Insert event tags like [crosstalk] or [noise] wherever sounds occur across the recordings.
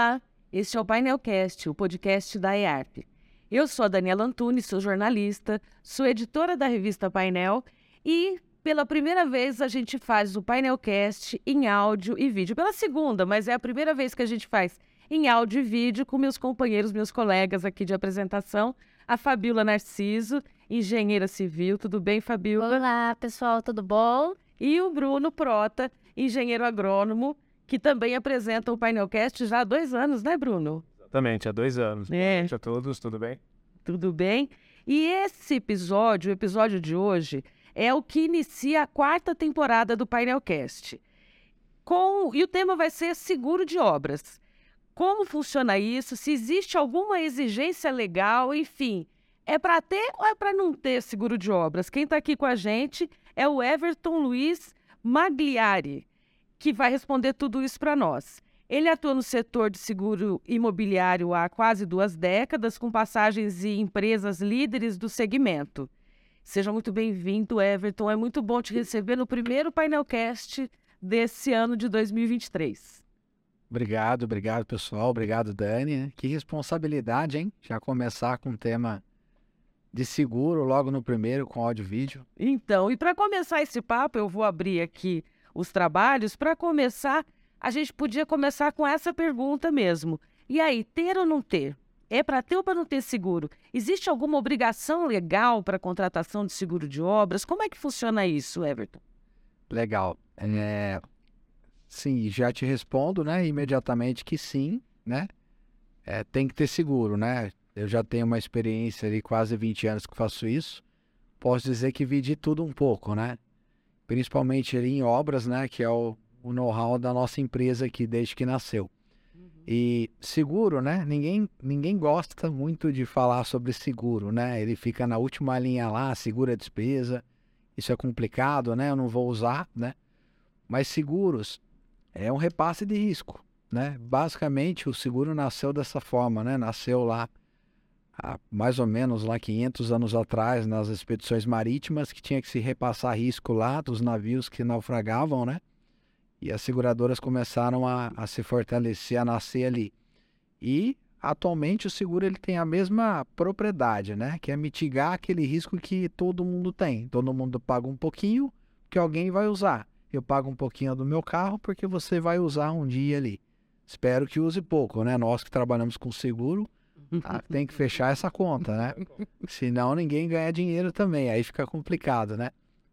Olá, este é o Painelcast, o podcast da EARP. Eu sou a Daniela Antunes, sou jornalista, sou editora da revista Painel e pela primeira vez a gente faz o Painelcast em áudio e vídeo. Pela segunda, mas é a primeira vez que a gente faz em áudio e vídeo com meus companheiros, meus colegas aqui de apresentação, a Fabiola Narciso, engenheira civil. Tudo bem, Fabiola? Olá, pessoal, tudo bom? E o Bruno Prota, engenheiro agrônomo, que também apresenta o Painelcast já há dois anos, né, Bruno? Exatamente, há dois anos. É. Boa noite a todos, tudo bem? Tudo bem? E esse episódio, o episódio de hoje, é o que inicia a quarta temporada do Painelcast. Com... E o tema vai ser seguro de obras. Como funciona isso? Se existe alguma exigência legal, enfim. É para ter ou é para não ter seguro de obras? Quem está aqui com a gente é o Everton Luiz Magliari que vai responder tudo isso para nós. Ele atua no setor de seguro imobiliário há quase duas décadas, com passagens em empresas líderes do segmento. Seja muito bem-vindo, Everton. É muito bom te receber no primeiro painelcast desse ano de 2023. Obrigado, obrigado, pessoal. Obrigado, Dani. Que responsabilidade, hein? Já começar com um tema de seguro logo no primeiro com áudio e vídeo. Então, e para começar esse papo, eu vou abrir aqui os trabalhos, para começar, a gente podia começar com essa pergunta mesmo. E aí, ter ou não ter? É para ter ou para não ter seguro? Existe alguma obrigação legal para contratação de seguro de obras? Como é que funciona isso, Everton? Legal. É... Sim, já te respondo, né, imediatamente que sim, né? É, tem que ter seguro, né? Eu já tenho uma experiência de quase 20 anos que faço isso. Posso dizer que vi de tudo um pouco, né? Principalmente ali em obras, né, que é o, o know-how da nossa empresa aqui desde que nasceu. Uhum. E seguro, né? Ninguém, ninguém gosta muito de falar sobre seguro, né? Ele fica na última linha lá, segura a despesa. Isso é complicado, né? Eu não vou usar, né? Mas seguros é um repasse de risco, né? Basicamente, o seguro nasceu dessa forma, né? Nasceu lá há mais ou menos lá 500 anos atrás, nas expedições marítimas, que tinha que se repassar risco lá dos navios que naufragavam, né? E as seguradoras começaram a, a se fortalecer, a nascer ali. E atualmente o seguro ele tem a mesma propriedade, né? Que é mitigar aquele risco que todo mundo tem. Todo mundo paga um pouquinho que alguém vai usar. Eu pago um pouquinho do meu carro porque você vai usar um dia ali. Espero que use pouco, né? Nós que trabalhamos com seguro, ah, tem que fechar essa conta, né? Senão ninguém ganha dinheiro também, aí fica complicado, né?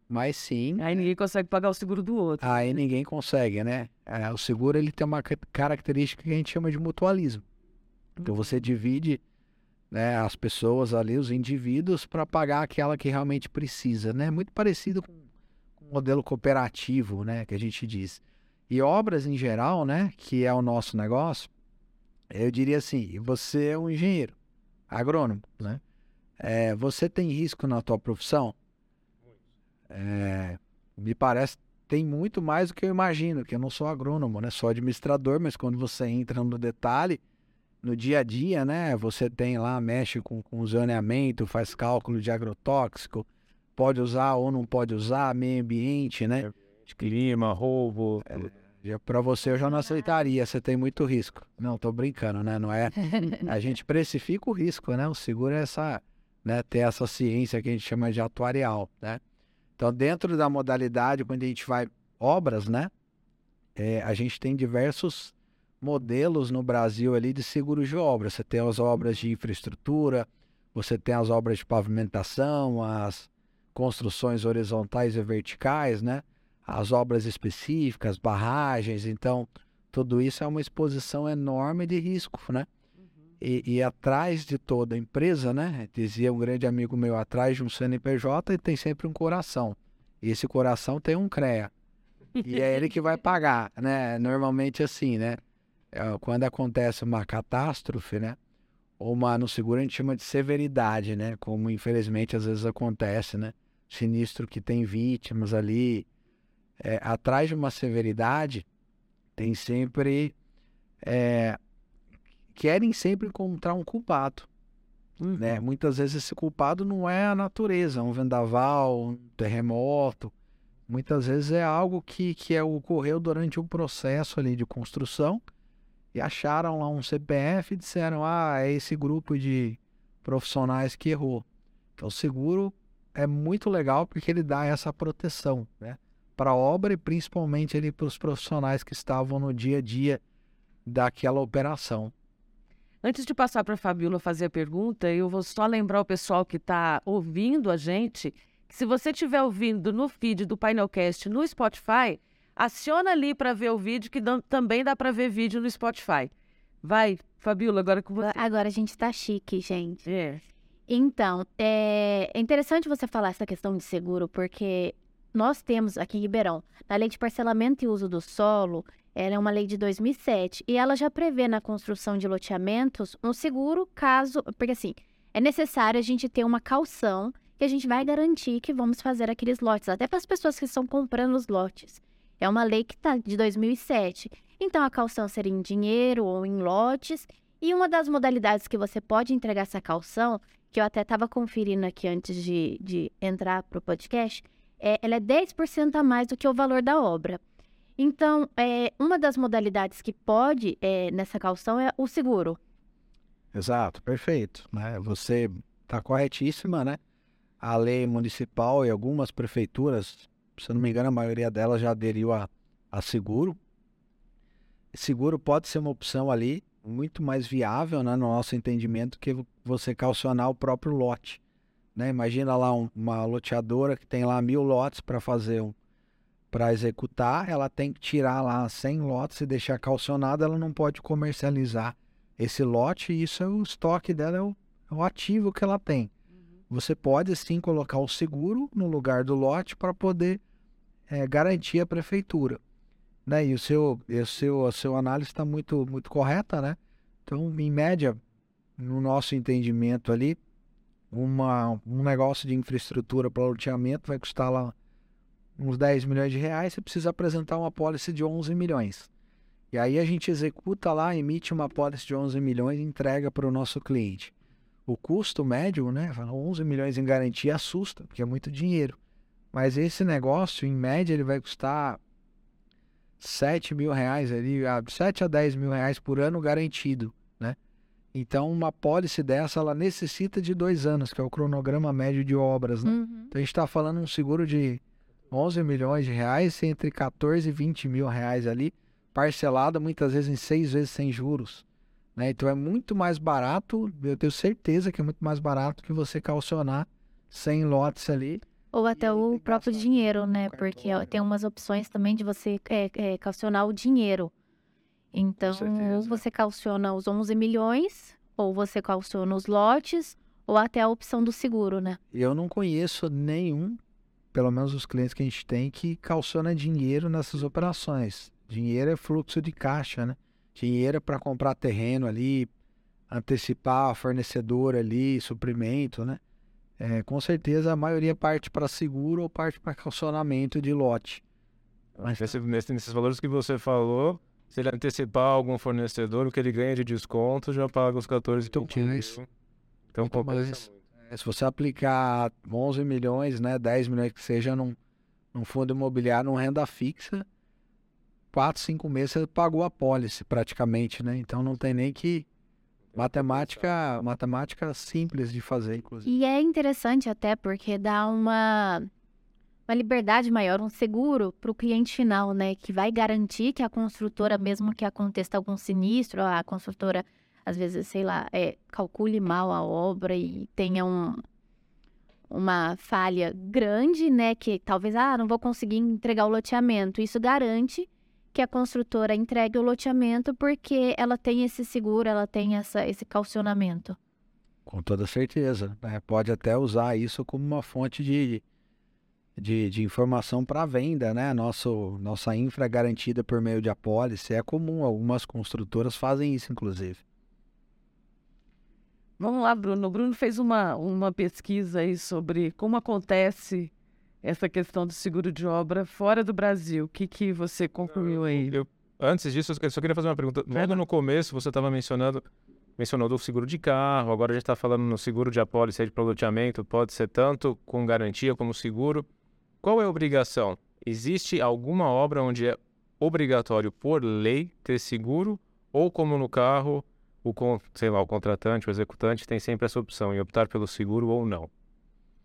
Mas sim. Aí ninguém consegue pagar o seguro do outro. Aí ninguém consegue, né? É, o seguro ele tem uma característica que a gente chama de mutualismo. Então você divide né, as pessoas ali, os indivíduos, para pagar aquela que realmente precisa, né? Muito parecido com o modelo cooperativo, né? Que a gente diz. E obras em geral, né? Que é o nosso negócio eu diria assim, você é um engenheiro, agrônomo, né? É, você tem risco na tua profissão? É, me parece tem muito mais do que eu imagino, que eu não sou agrônomo, né? Sou administrador, mas quando você entra no detalhe, no dia a dia, né? Você tem lá, mexe com, com zoneamento, faz cálculo de agrotóxico, pode usar ou não pode usar, meio ambiente, né? Clima, roubo. É, para você eu já não aceitaria, você tem muito risco. Não, tô brincando, né? Não é. [laughs] A gente precifica o risco, né? O seguro é essa, né? Ter essa ciência que a gente chama de atuarial, né? Então, dentro da modalidade, quando a gente vai obras, né? É, a gente tem diversos modelos no Brasil ali de seguros de obras. Você tem as obras de infraestrutura, você tem as obras de pavimentação, as construções horizontais e verticais, né? As obras específicas, barragens, então tudo isso é uma exposição enorme de risco, né? Uhum. E, e, atrás de toda empresa, né? Dizia um grande amigo meu, atrás de um CNPJ tem sempre um coração. E esse coração tem um CREA. E é ele que vai [laughs] pagar, né? Normalmente assim, né? É, quando acontece uma catástrofe, né? Ou uma, no seguro a gente chama de severidade, né? Como infelizmente às vezes acontece, né? Sinistro que tem vítimas ali, é, atrás de uma severidade, tem sempre. É, querem sempre encontrar um culpado. Uhum. Né? Muitas vezes esse culpado não é a natureza, um vendaval, um terremoto. Muitas vezes é algo que, que é, ocorreu durante um processo ali de construção e acharam lá um CPF e disseram: ah, é esse grupo de profissionais que errou. Então, o seguro é muito legal porque ele dá essa proteção, né? Para a obra e principalmente ali para os profissionais que estavam no dia a dia daquela operação. Antes de passar para a Fabiola fazer a pergunta, eu vou só lembrar o pessoal que está ouvindo a gente que se você estiver ouvindo no feed do Painelcast no Spotify, aciona ali para ver o vídeo, que também dá para ver vídeo no Spotify. Vai, Fabiola, agora com você. Agora a gente está chique, gente. É. Então, é, é interessante você falar essa questão de seguro, porque nós temos aqui em Ribeirão, na lei de parcelamento e uso do solo, ela é uma lei de 2007 e ela já prevê na construção de loteamentos um seguro caso, porque assim, é necessário a gente ter uma calção que a gente vai garantir que vamos fazer aqueles lotes, até para as pessoas que estão comprando os lotes. É uma lei que está de 2007. Então a calção seria em dinheiro ou em lotes. E uma das modalidades que você pode entregar essa calção que eu até estava conferindo aqui antes de, de entrar para o podcast, é, ela é 10% a mais do que o valor da obra. Então, é, uma das modalidades que pode é, nessa calção é o seguro. Exato, perfeito. Né? Você está corretíssima, né? A lei municipal e algumas prefeituras, se eu não me engano, a maioria delas já aderiu a, a seguro. Seguro pode ser uma opção ali muito mais viável, né, no nosso entendimento, que você calcionar o próprio lote. Né? Imagina lá um, uma loteadora que tem lá mil lotes para fazer um, para executar, ela tem que tirar lá 100 lotes e deixar calcionado, ela não pode comercializar esse lote e isso é o estoque dela, é o, é o ativo que ela tem. Uhum. Você pode sim colocar o seguro no lugar do lote para poder é, garantir a prefeitura né? E o seu, e o seu, a sua análise está muito, muito correta, né? Então, em média, no nosso entendimento ali, uma, um negócio de infraestrutura para loteamento vai custar lá uns 10 milhões de reais, você precisa apresentar uma pólice de 11 milhões. E aí a gente executa lá, emite uma pólice de 11 milhões e entrega para o nosso cliente. O custo médio, né, 11 milhões em garantia assusta, porque é muito dinheiro. Mas esse negócio, em média, ele vai custar 7 mil reais ali, 7 a 10 mil reais por ano garantido? Então, uma pólice dessa, ela necessita de dois anos, que é o cronograma médio de obras, né? Uhum. Então, a gente está falando um seguro de 11 milhões de reais, entre 14 e 20 mil reais ali, parcelado muitas vezes em seis vezes sem juros. Né? Então, é muito mais barato, eu tenho certeza que é muito mais barato que você calcionar 100 lotes ali ou até o próprio dinheiro, né? Porque tem umas opções também de você é, é, calcionar o dinheiro. Então, ou você calciona os 11 milhões, ou você calciona os lotes, ou até a opção do seguro, né? Eu não conheço nenhum, pelo menos os clientes que a gente tem, que calciona dinheiro nessas operações. Dinheiro é fluxo de caixa, né? Dinheiro é para comprar terreno ali, antecipar fornecedor ali, suprimento, né? É, com certeza a maioria parte para seguro ou parte para calcionamento de lote. Mas nesse, nesses valores que você falou, se ele antecipar algum fornecedor, o que ele ganha de desconto já paga os 14 então, isso. Então compensa é, Se você aplicar 11 milhões, né, 10 milhões que seja num, num fundo imobiliário, num renda fixa, 4, 5 meses você pagou a pólice praticamente, né? Então não tem nem que Matemática, matemática simples de fazer, inclusive. E é interessante até porque dá uma, uma liberdade maior, um seguro para o cliente final, né? Que vai garantir que a construtora, mesmo que aconteça algum sinistro, a construtora, às vezes, sei lá, é, calcule mal a obra e tenha um, uma falha grande, né? Que talvez, ah, não vou conseguir entregar o loteamento. Isso garante que a construtora entregue o loteamento porque ela tem esse seguro, ela tem essa, esse calcionamento. Com toda certeza. Né? Pode até usar isso como uma fonte de, de, de informação para venda, né? Nosso, nossa infra é garantida por meio de apólice. É comum, algumas construtoras fazem isso, inclusive. Vamos lá, Bruno. O Bruno fez uma, uma pesquisa aí sobre como acontece essa questão do seguro de obra fora do Brasil. O que, que você concluiu aí? Eu, antes disso, eu só queria fazer uma pergunta. Logo no começo, você estava mencionando mencionou do seguro de carro, agora a gente está falando no seguro de apólice de loteamento, pode ser tanto com garantia como seguro. Qual é a obrigação? Existe alguma obra onde é obrigatório por lei ter seguro ou como no carro, o, sei lá, o contratante, o executante tem sempre essa opção em optar pelo seguro ou não.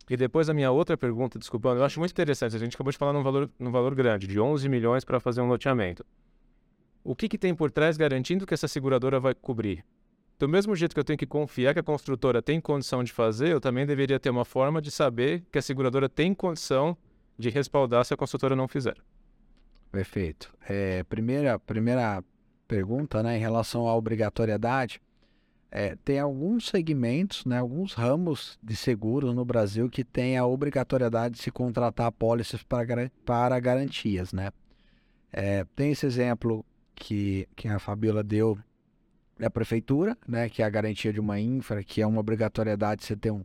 E depois a minha outra pergunta, desculpando, eu acho muito interessante, a gente acabou de falar num valor, num valor grande, de 11 milhões para fazer um loteamento. O que, que tem por trás garantindo que essa seguradora vai cobrir? Do mesmo jeito que eu tenho que confiar que a construtora tem condição de fazer, eu também deveria ter uma forma de saber que a seguradora tem condição de respaldar se a construtora não fizer. Perfeito. É, primeira, primeira pergunta, né, em relação à obrigatoriedade, é, tem alguns segmentos, né, alguns ramos de seguros no Brasil que tem a obrigatoriedade de se contratar apólices para, para garantias, né? É, tem esse exemplo que, que a Fabiola deu da prefeitura, né, que é a garantia de uma infra, que é uma obrigatoriedade de você ter um,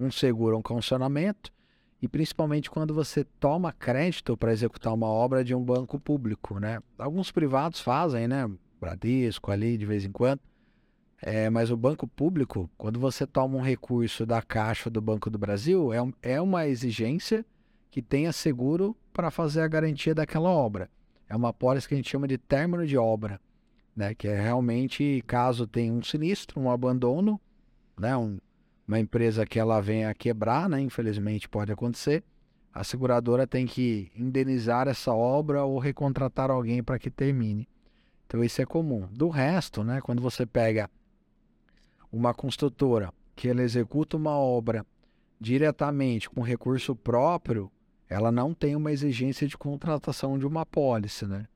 um seguro, um condicionamento, e principalmente quando você toma crédito para executar uma obra de um banco público, né? Alguns privados fazem, né? Bradesco ali de vez em quando, é, mas o banco público, quando você toma um recurso da Caixa do Banco do Brasil, é, um, é uma exigência que tenha seguro para fazer a garantia daquela obra. É uma pólice que a gente chama de término de obra, né? Que é realmente caso tenha um sinistro, um abandono, né? Um, uma empresa que ela venha a quebrar, né? Infelizmente pode acontecer. A seguradora tem que indenizar essa obra ou recontratar alguém para que termine. Então isso é comum. Do resto, né, quando você pega uma construtora que ela executa uma obra diretamente com recurso próprio, ela não tem uma exigência de contratação de uma pólice, né?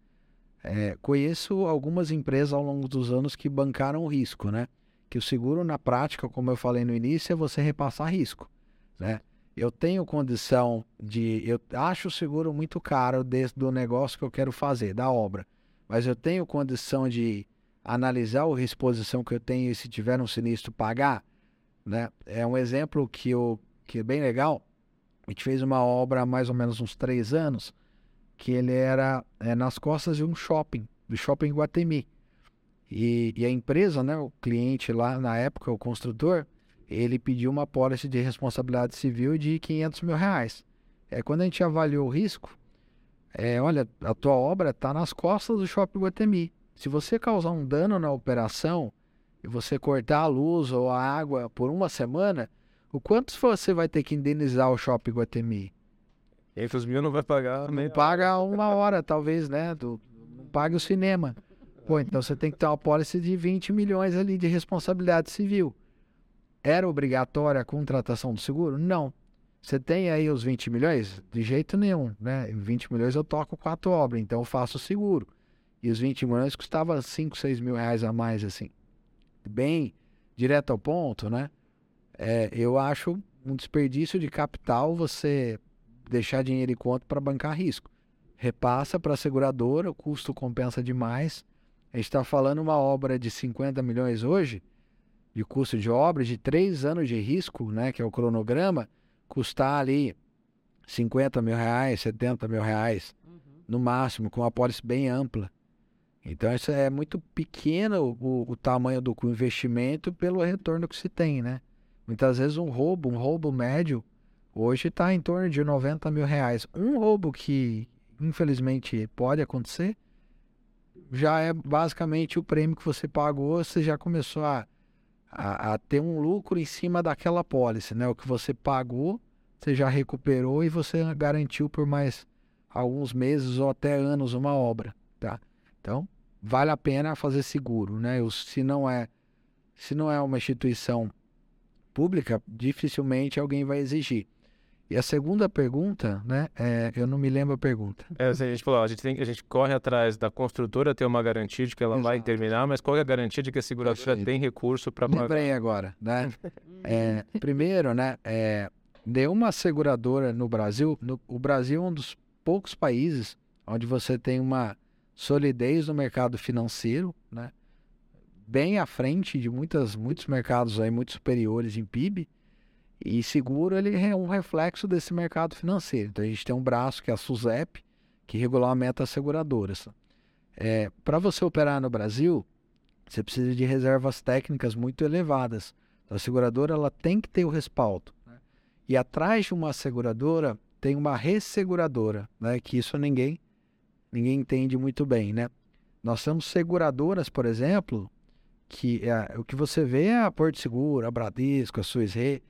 É, conheço algumas empresas ao longo dos anos que bancaram o risco, né? Que o seguro na prática, como eu falei no início, é você repassar risco, né? Eu tenho condição de, eu acho o seguro muito caro desde do negócio que eu quero fazer, da obra, mas eu tenho condição de analisar a exposição que eu tenho e se tiver um sinistro pagar, né? É um exemplo que eu que é bem legal. A gente fez uma obra há mais ou menos uns três anos, que ele era é, nas costas de um shopping, do shopping Guatemi. E, e, a empresa, né, o cliente lá na época, o construtor, ele pediu uma pólice de responsabilidade civil de 500 mil reais. É, quando a gente avaliou o risco, é, olha, a tua obra está nas costas do Shopping Guatemi. Se você causar um dano na operação e você cortar a luz ou a água por uma semana, o quanto você vai ter que indenizar o Shopping Guatemi? 500 mil não vai pagar. Não paga uma hora, talvez, né? Do, não paga o cinema. Pô, então você tem que ter uma pólice de 20 milhões ali de responsabilidade civil. Era obrigatória a contratação do seguro? Não. Você tem aí os 20 milhões? De jeito nenhum, né? 20 milhões eu toco quatro obras, então eu faço seguro. E os 20 milhões custava 5, 6 mil reais a mais, assim. Bem direto ao ponto, né? É, eu acho um desperdício de capital você deixar dinheiro em conta para bancar risco. Repassa para a seguradora, o custo compensa demais a gente está falando uma obra de 50 milhões hoje, de custo de obra, de três anos de risco, né, que é o cronograma, custar ali 50 mil reais, 70 mil reais, uhum. no máximo, com uma pólice bem ampla. Então, isso é muito pequeno o, o tamanho do investimento pelo retorno que se tem, né? Muitas vezes um roubo, um roubo médio, hoje está em torno de 90 mil reais. Um roubo que, infelizmente, pode acontecer, já é basicamente o prêmio que você pagou, você já começou a, a, a, ter um lucro em cima daquela pólice, né? O que você pagou, você já recuperou e você garantiu por mais alguns meses ou até anos uma obra, tá? Então, vale a pena fazer seguro, né? Se não é, se não é uma instituição pública, dificilmente alguém vai exigir. E a segunda pergunta, né? É, eu não me lembro a pergunta. É, a gente falou, a gente, tem, a gente corre atrás da construtora ter uma garantia de que ela Exato. vai terminar, mas qual é a garantia de que a seguradora tem recurso para pagar? Lembrei agora, né? é, primeiro, né? É, uma seguradora no Brasil, no, o Brasil é um dos poucos países onde você tem uma solidez no mercado financeiro, né? Bem à frente de muitas, muitos mercados aí muito superiores em PIB e seguro ele é um reflexo desse mercado financeiro. Então a gente tem um braço que é a SUSEP, que regulamenta as seguradoras. É, Para você operar no Brasil, você precisa de reservas técnicas muito elevadas. Então, a seguradora ela tem que ter o respaldo. Né? E atrás de uma seguradora tem uma resseguradora, né? que isso ninguém ninguém entende muito bem. Né? Nós temos seguradoras, por exemplo, que é, o que você vê é a Porto Seguro, a Bradesco, a Suez Re.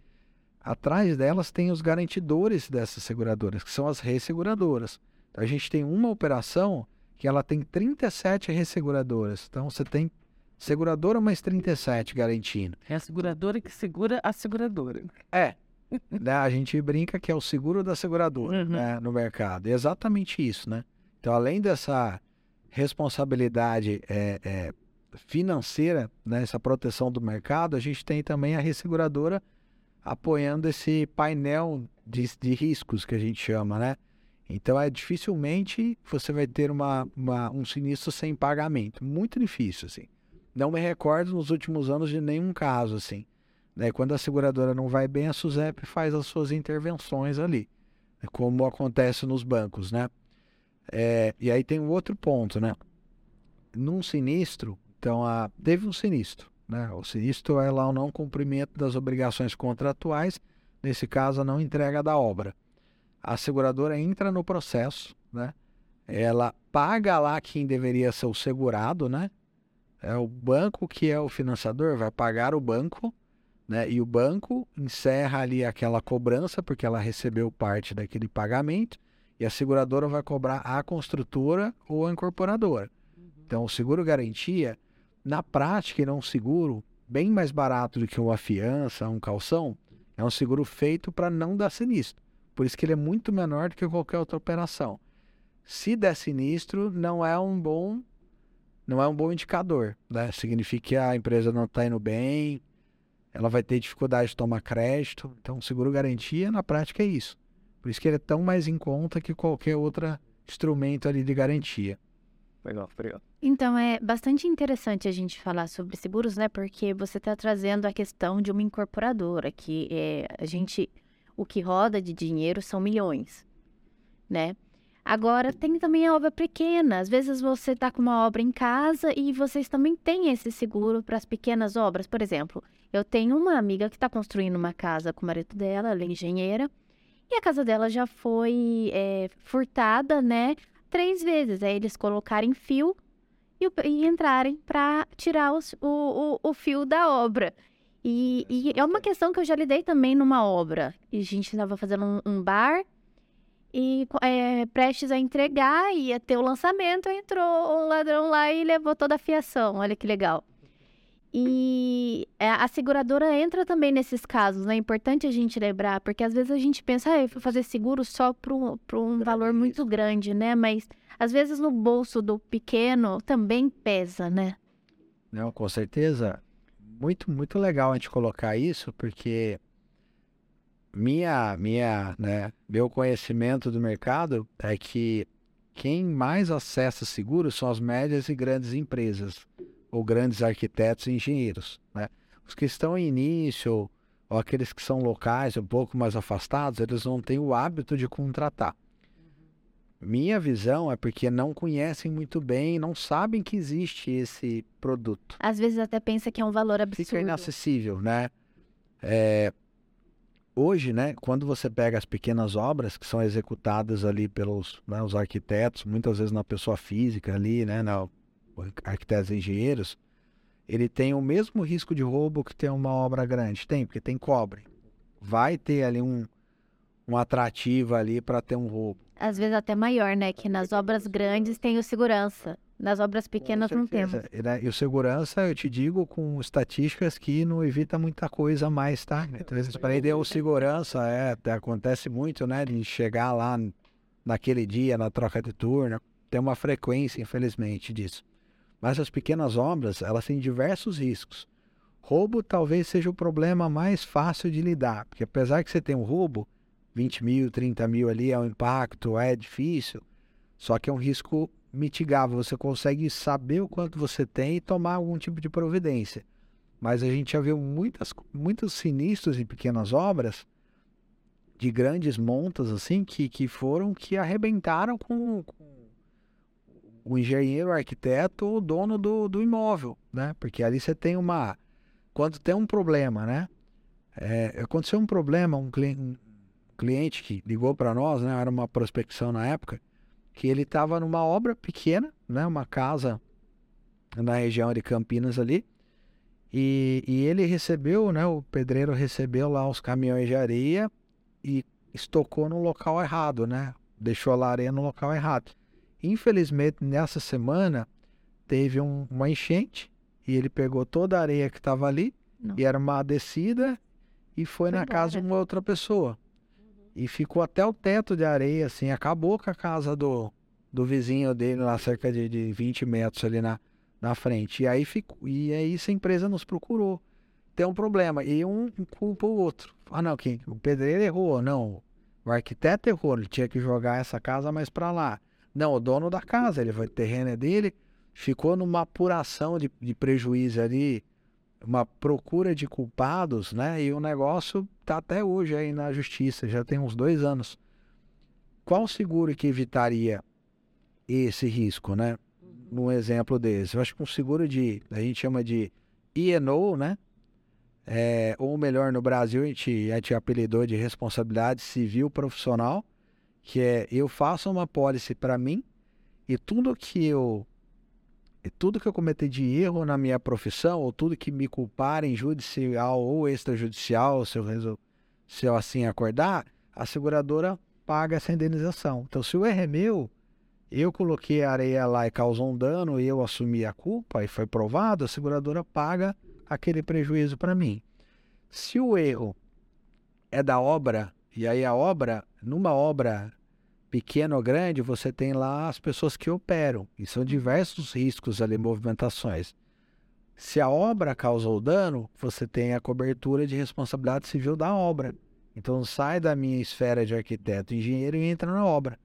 Atrás delas tem os garantidores dessas seguradoras, que são as resseguradoras. Então, a gente tem uma operação que ela tem 37 resseguradoras. Então você tem seguradora mais 37 garantindo. É a seguradora que segura a seguradora. É. [laughs] né? A gente brinca que é o seguro da seguradora Uhum. né, no mercado. É exatamente isso, né? Então, além dessa responsabilidade é, é, financeira, né, essa proteção do mercado, a gente tem também a resseguradora apoiando esse painel de, de riscos que a gente chama, né? Então, é dificilmente você vai ter uma, uma- um sinistro sem pagamento. Muito difícil, assim. Não me recordo nos últimos anos de nenhum caso, assim. Né? Quando a seguradora não vai bem, a SUSEP faz as suas intervenções ali, né? como acontece nos bancos, né? É, e aí tem um outro ponto, né? Num sinistro, então, a, teve um sinistro, né? O sinistro é lá o não cumprimento das obrigações contratuais, nesse caso, a não entrega da obra. A seguradora entra no processo, né? Ela paga lá quem deveria ser o segurado, né? É o banco que é o financiador, vai pagar o banco, né? E o banco encerra ali aquela cobrança, porque ela recebeu parte daquele pagamento, e a seguradora vai cobrar a construtora ou a incorporadora. Então, o seguro garantia, na prática, ele é um seguro bem mais barato do que uma fiança, um calção. É um seguro feito para não dar sinistro. Por isso que ele é muito menor do que qualquer outra operação. Se der sinistro, não é um bom não é um bom indicador, né? Significa que a empresa não está indo bem, ela vai ter dificuldade de tomar crédito. Então, seguro garantia, na prática, é isso. Por isso que ele é tão mais em conta que qualquer outro instrumento ali de garantia. Legal, obrigado. Então, é bastante interessante a gente falar sobre seguros, né? Porque você está trazendo a questão de uma incorporadora, que é, a gente, o que roda de dinheiro são milhões, né? Agora, tem também a obra pequena. Às vezes você está com uma obra em casa e vocês também têm esse seguro para as pequenas obras. Por exemplo, eu tenho uma amiga que está construindo uma casa com o marido dela, ela é engenheira, e a casa dela já foi é, furtada, né? Três vezes. Aí eles colocarem fio e, e entrarem para tirar os- o, o, o fio da obra. E, e é uma questão que eu já lidei também numa obra. A gente estava fazendo um, um bar e é, prestes a entregar, ia ter o lançamento, entrou um ladrão lá e levou toda a fiação. Olha que legal. E é, a seguradora entra também nesses casos, né? É importante a gente lembrar, porque às vezes a gente pensa, ah, eu vou fazer seguro só para um, um valor muito grande, né? Mas às vezes no bolso do pequeno também pesa, né? Não, com certeza. Muito, muito legal a gente colocar isso, porque minha, minha, né, meu conhecimento do mercado é que quem mais acessa seguros são as médias e grandes empresas, ou grandes arquitetos e engenheiros, né? Os que estão em início, ou aqueles que são locais, um pouco mais afastados, eles não têm o hábito de contratar. Minha visão é porque não conhecem muito bem, não sabem que existe esse produto Às vezes até pensa que é um valor fica absurdo. inacessível, né? É, hoje, né, quando você pega as pequenas obras que são executadas ali pelos né, os arquitetos, muitas vezes na pessoa física ali, né, na, arquitetos e engenheiros, ele tem o mesmo risco de roubo que tem uma obra grande. Tem, porque tem cobre. Vai ter ali um, um atrativo ali para ter um roubo. Às vezes até maior, né? Que nas obras grandes tem o segurança. Nas obras pequenas não temos. E, né, E o segurança, eu te digo, com estatísticas que não evita muita coisa mais, tá? Então, para ele, o segurança, é, acontece muito, né? De chegar lá naquele dia, na troca de turno, tem uma frequência, infelizmente, disso. Mas as pequenas obras, elas têm diversos riscos. Roubo talvez seja o problema mais fácil de lidar, porque apesar que você tem um roubo, 20 mil, 30 mil ali é um impacto, é difícil, só que é um risco mitigável. Você consegue saber o quanto você tem e tomar algum tipo de providência. Mas a gente já viu muitas, muitos sinistros em pequenas obras, de grandes montas, assim, que, que foram que arrebentaram com, com o engenheiro, o arquiteto, o dono do, do imóvel, né? Porque ali você tem uma. Quando tem um problema, né? É, aconteceu um problema, um, cli- um cliente que ligou para nós, né? Era uma prospecção na época que ele estava numa obra pequena, né? Uma casa na região de Campinas ali. E, e ele recebeu, né? O pedreiro recebeu lá os caminhões de areia e estocou no local errado, né? Deixou a areia no local errado. Infelizmente, nessa semana, teve um, uma enchente e ele pegou toda a areia que estava ali Não. e era uma descida e foi, Foi na casa de embora. uma outra pessoa. E ficou até o teto de areia, assim, acabou com a casa do, do vizinho dele lá, cerca de, de 20 metros ali na, na frente. E aí, ficou, e aí essa empresa nos procurou. Tem um problema. E um culpa o outro. Ah, não, quem? O pedreiro errou. Não, o arquiteto errou. Ele tinha que jogar essa casa mais para lá. Não, o dono da casa, ele vai, o terreno é dele. Ficou numa apuração de, de prejuízo ali, uma procura de culpados, né? E o negócio tá até hoje aí na justiça, já tem uns dois anos. Qual seguro que evitaria esse risco, né? Num exemplo desse. Eu acho que um seguro de, a gente chama de E&O, né? É, ou melhor, no Brasil a gente, a gente apelidou de responsabilidade civil profissional, que é eu faço uma pólice para mim e tudo que eu tudo que eu cometi de erro na minha profissão, ou tudo que me culparem judicial ou extrajudicial, se eu, resol- se eu assim acordar, a seguradora paga essa indenização. Então, se o erro é meu, eu coloquei a areia lá e causou um dano, e eu assumi a culpa e foi provado, a seguradora paga aquele prejuízo para mim. Se o erro é da obra, e aí a obra, numa obra pequena ou grande, você tem lá as pessoas que operam, e são diversos riscos ali, movimentações. Se a obra causou dano, você tem a cobertura de responsabilidade civil da obra. Então sai da minha esfera de arquiteto, engenheiro e entra na obra.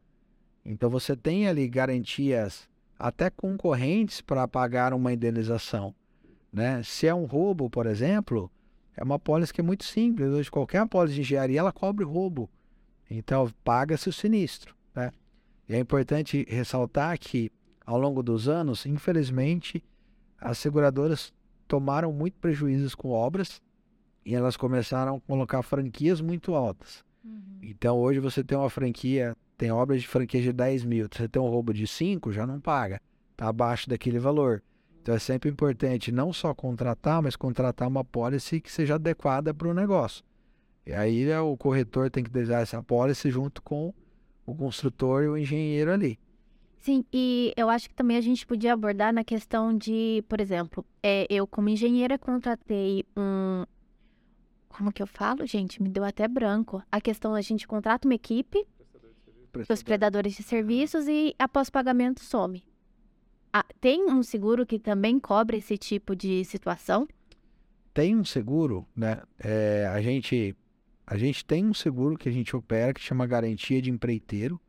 Então você tem ali garantias até concorrentes para pagar uma indenização. Né? Se é um roubo, por exemplo, é uma pólice que é muito simples. Hoje qualquer pólice de engenharia ela cobre roubo. Então paga-se o sinistro. Né? E é importante ressaltar que ao longo dos anos, infelizmente, as seguradoras tomaram muito prejuízos com obras e elas começaram a colocar franquias muito altas. Então hoje você tem uma franquia, tem obras de franquia de 10 mil, você tem um roubo de 5, já não paga, está abaixo daquele valor. Então é sempre importante não só contratar, mas contratar uma pólice que seja adequada para o negócio. E aí né, o corretor tem que desenhar essa pólice junto com o construtor e o engenheiro ali. Sim, e eu acho que também a gente podia abordar na questão de, por exemplo, é, eu como engenheira contratei um. Como que eu falo, gente? Me deu até branco. A questão a gente contrata uma equipe dos predadores de serviços e após pagamento some. Ah, tem um seguro que também cobre esse tipo de situação? Tem um seguro, né? É, a gente a gente tem um seguro que a gente opera que chama garantia de empreiteiro.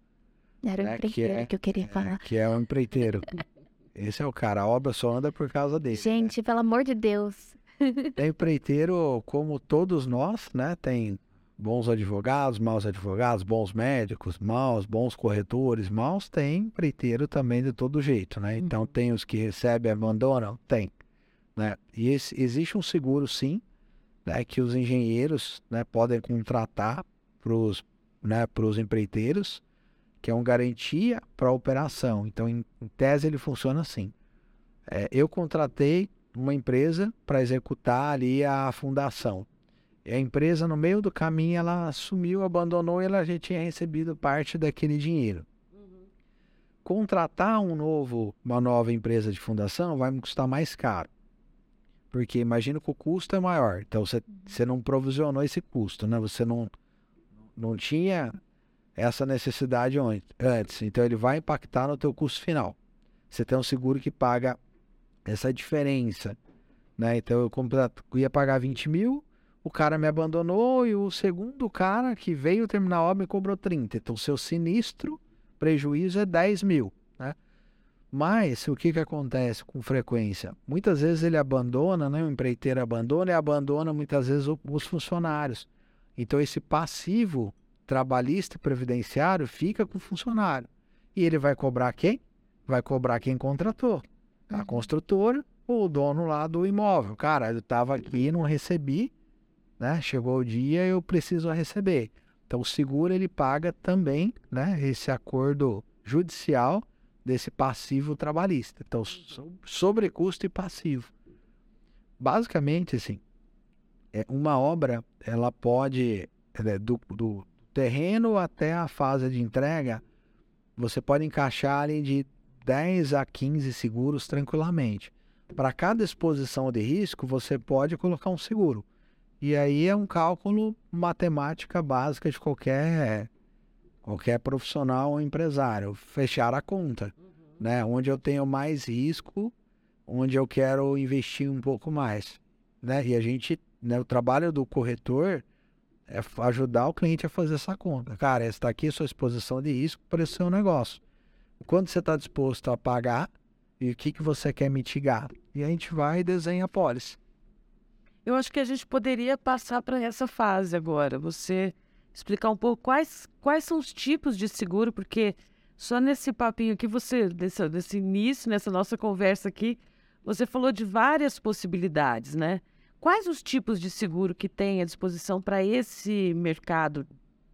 Era o É, que empreiteiro é- que eu queria É, falar. que é o empreiteiro. [laughs] Esse é o cara, a obra só anda por causa dele. né? Gente, pelo amor de Deus. [laughs] Tem empreiteiro como todos nós, né? Tem bons advogados, maus advogados, bons médicos, maus, bons corretores, maus. Tem empreiteiro também de todo jeito, né? Então tem os que recebem e abandonam? Tem. Né? E esse- existe um seguro, sim, né? Que os engenheiros né, podem contratar para os né, pros empreiteiros, que é uma garantia para a operação. Então, em, em tese, ele funciona assim. É, eu contratei uma empresa para executar ali a fundação. E a empresa, no meio do caminho, ela sumiu, abandonou e ela já tinha recebido parte daquele dinheiro. Contratar um novo, uma nova empresa de fundação vai me custar mais caro. Porque imagina que o custo é maior. Então você, você não provisionou esse custo, né? Você não, não tinha essa necessidade antes. Então ele vai impactar no teu custo final. Você tem um seguro que paga essa diferença, né? Então eu ia pagar 20 mil, o cara me abandonou e o segundo cara que veio terminar a obra me cobrou 30. Então seu sinistro, prejuízo é 10 mil? Mas o que que acontece com frequência? Muitas vezes ele abandona, né? O empreiteiro abandona e abandona muitas vezes o- os funcionários. Então esse passivo trabalhista e previdenciário fica com o funcionário. E ele vai cobrar quem? Vai cobrar quem contratou. A construtora ou o dono lá do imóvel. Cara, eu estava aqui, não recebi, né? Chegou o dia, eu preciso receber. Então o seguro ele paga também, né? Esse acordo judicial desse passivo trabalhista. Então, so- sobrecusto e passivo. Basicamente, assim, é uma obra, ela pode, é, do, do terreno até a fase de entrega, você pode encaixar ali de 10 a 15 seguros tranquilamente. Para cada exposição de risco, você pode colocar um seguro. E aí é um cálculo matemática básica de qualquer qualquer profissional ou empresário, fechar a conta, né? Onde eu tenho mais risco, onde eu quero investir um pouco mais, né? E a gente, né, o trabalho do corretor é ajudar o cliente a fazer essa conta. Cara, está aqui a sua exposição de risco para o seu negócio. Quanto você está disposto a pagar e o que, que você quer mitigar? E a gente vai e desenha a pólice. Eu acho que a gente poderia passar para essa fase agora. Você explicar um pouco quais, quais são os tipos de seguro, porque só nesse papinho aqui, você, desse, desse início, nessa nossa conversa aqui, você falou de várias possibilidades, né? Quais os tipos de seguro que tem à disposição para esse mercado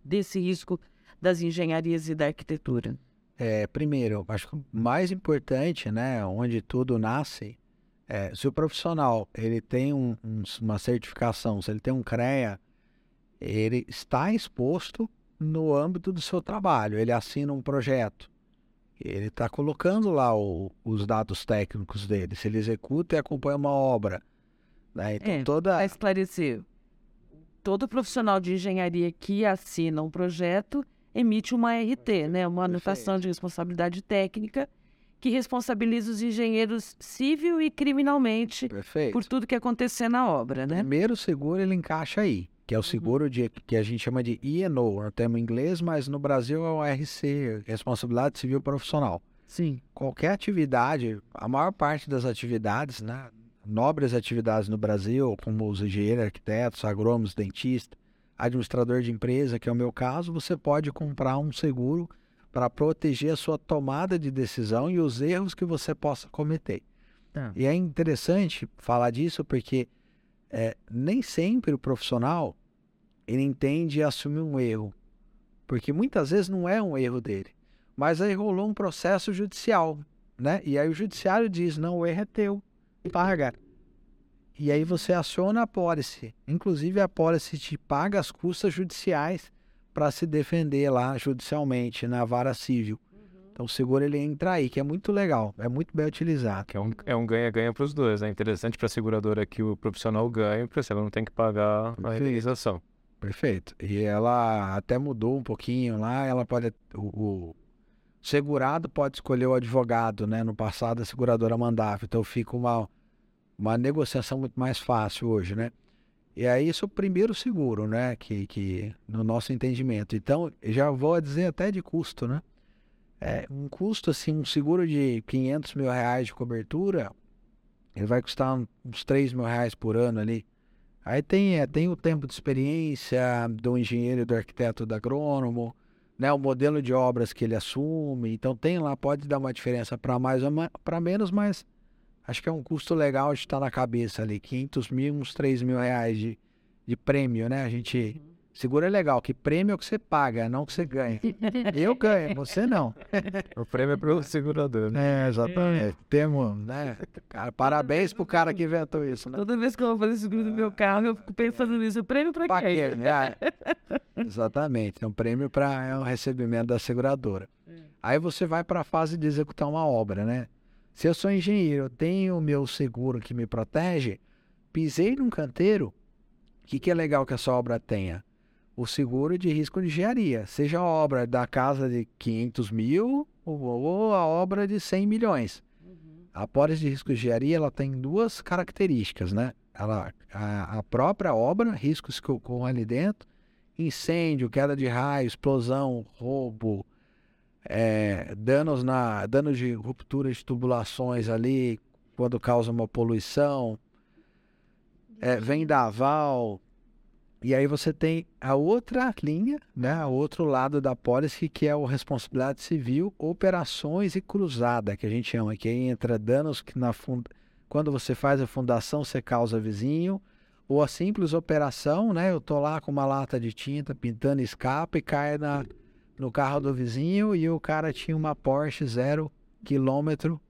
desse risco das engenharias e da arquitetura? É, primeiro, acho que o mais importante, né, onde tudo nasce, é, se o profissional ele tem um- um- uma certificação, se ele tem um CREA, ele está exposto no âmbito do seu trabalho. Ele assina um projeto, ele está colocando lá o- os dados técnicos dele. Se ele executa e acompanha uma obra, né? Então É, toda Para esclarecer, todo profissional de engenharia que assina um projeto emite uma RT, né? uma anotação de responsabilidade técnica, que responsabiliza os engenheiros civil e criminalmente perfeito. por tudo que acontecer na obra, né? Primeiro seguro ele encaixa aí, que é o seguro de, que a gente chama de E&O, é um termo em inglês, mas no Brasil é o RC, Responsabilidade Civil Profissional. Sim. Qualquer atividade, a maior parte das atividades, né, nobres atividades no Brasil, como os engenheiros, arquitetos, agrônomos, dentistas, administrador de empresa, que é o meu caso, você pode comprar um seguro para proteger a sua tomada de decisão e os erros que você possa cometer. Tá. E é interessante falar disso porque é, nem sempre o profissional ele entende e assume um erro, porque muitas vezes não é um erro dele, mas aí rolou um processo judicial, né? E aí o judiciário diz não, o erro é teu, paga. E aí você aciona a pólice, inclusive a pólice te paga as custas judiciais para se defender lá judicialmente na vara civil. Então o seguro ele entra aí, que é muito legal, é muito bem utilizado. Que é um é um ganha-ganha para os dois. É interessante para a seguradora que o profissional ganhe, porque ela não tem que pagar a Perfeito. indenização. Perfeito. E ela até mudou um pouquinho lá. Ela pode. O, o segurado pode escolher o advogado, né? No passado a seguradora mandava. Então fica uma, uma negociação muito mais fácil hoje, né? E aí isso é o primeiro seguro, né? Que, que no nosso entendimento. Então, já vou dizer até de custo, né? É, um custo assim, um seguro de 500 mil reais de cobertura, ele vai custar uns 3 mil reais por ano ali. Aí tem, é, tem o tempo de experiência do engenheiro, do arquiteto, do agrônomo, né, o modelo de obras que ele assume. Então tem lá, pode dar uma diferença para mais ou para menos, mas acho que é um custo legal de estar na cabeça ali. 500 mil, uns 3 mil reais de, de prêmio, né? A gente. Seguro é legal, que prêmio é o que você paga, não o que você ganha. [laughs] Eu ganho, você não. O prêmio é para o segurador, né? É, exatamente. Temos, né? Cara, parabéns pro cara que inventou isso, né? Toda vez que eu vou fazer seguro do meu carro, eu fico pensando nisso. O prêmio para Pra quem? quê, né? [laughs] Exatamente. É um prêmio para é um recebimento da seguradora. Aí você vai para a fase de executar uma obra, né? Se eu sou engenheiro, eu tenho o meu seguro que me protege, pisei num canteiro, o que, que é legal que essa obra tenha? O seguro de risco de engenharia, seja a obra da casa de 500 mil ou, ou a obra de 100 milhões. A pólice de risco de engenharia ela tem duas características, né? Ela, a, a própria obra, riscos que ocorram ali dentro, incêndio, queda de raio, explosão, roubo, é, danos na danos de ruptura de tubulações ali quando causa uma poluição, é, vendaval. E aí você tem a outra linha, né, o outro lado da pólice, que é o responsabilidade civil, operações e cruzada, que a gente chama, que aí entra danos que na funda... quando você faz a fundação você causa vizinho, ou a simples operação, né, eu tô lá com uma lata de tinta pintando escapa e cai na, no carro do vizinho e o cara tinha uma Porsche zero quilômetro,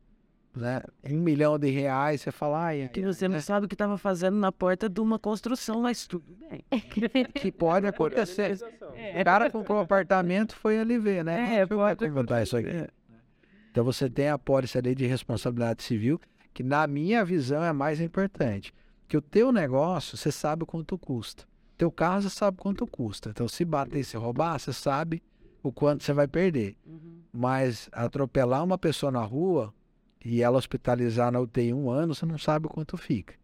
né? Um milhão de reais, você fala, ai, Que você não né? sabe o que estava fazendo na porta de uma construção, mas tudo bem. [laughs] que pode acontecer. É, O cara comprou um apartamento, foi ali ver, né? É, pode perguntar isso aqui. É. Então você tem a pólice ali de responsabilidade civil, que na minha visão é mais importante. Que o teu negócio, você sabe quanto custa. Teu carro, você sabe quanto custa. Então se bater e se roubar, você sabe o quanto você vai perder. Uhum. Mas atropelar uma pessoa na rua e ela hospitalizar na UTI um ano, você não sabe o quanto fica.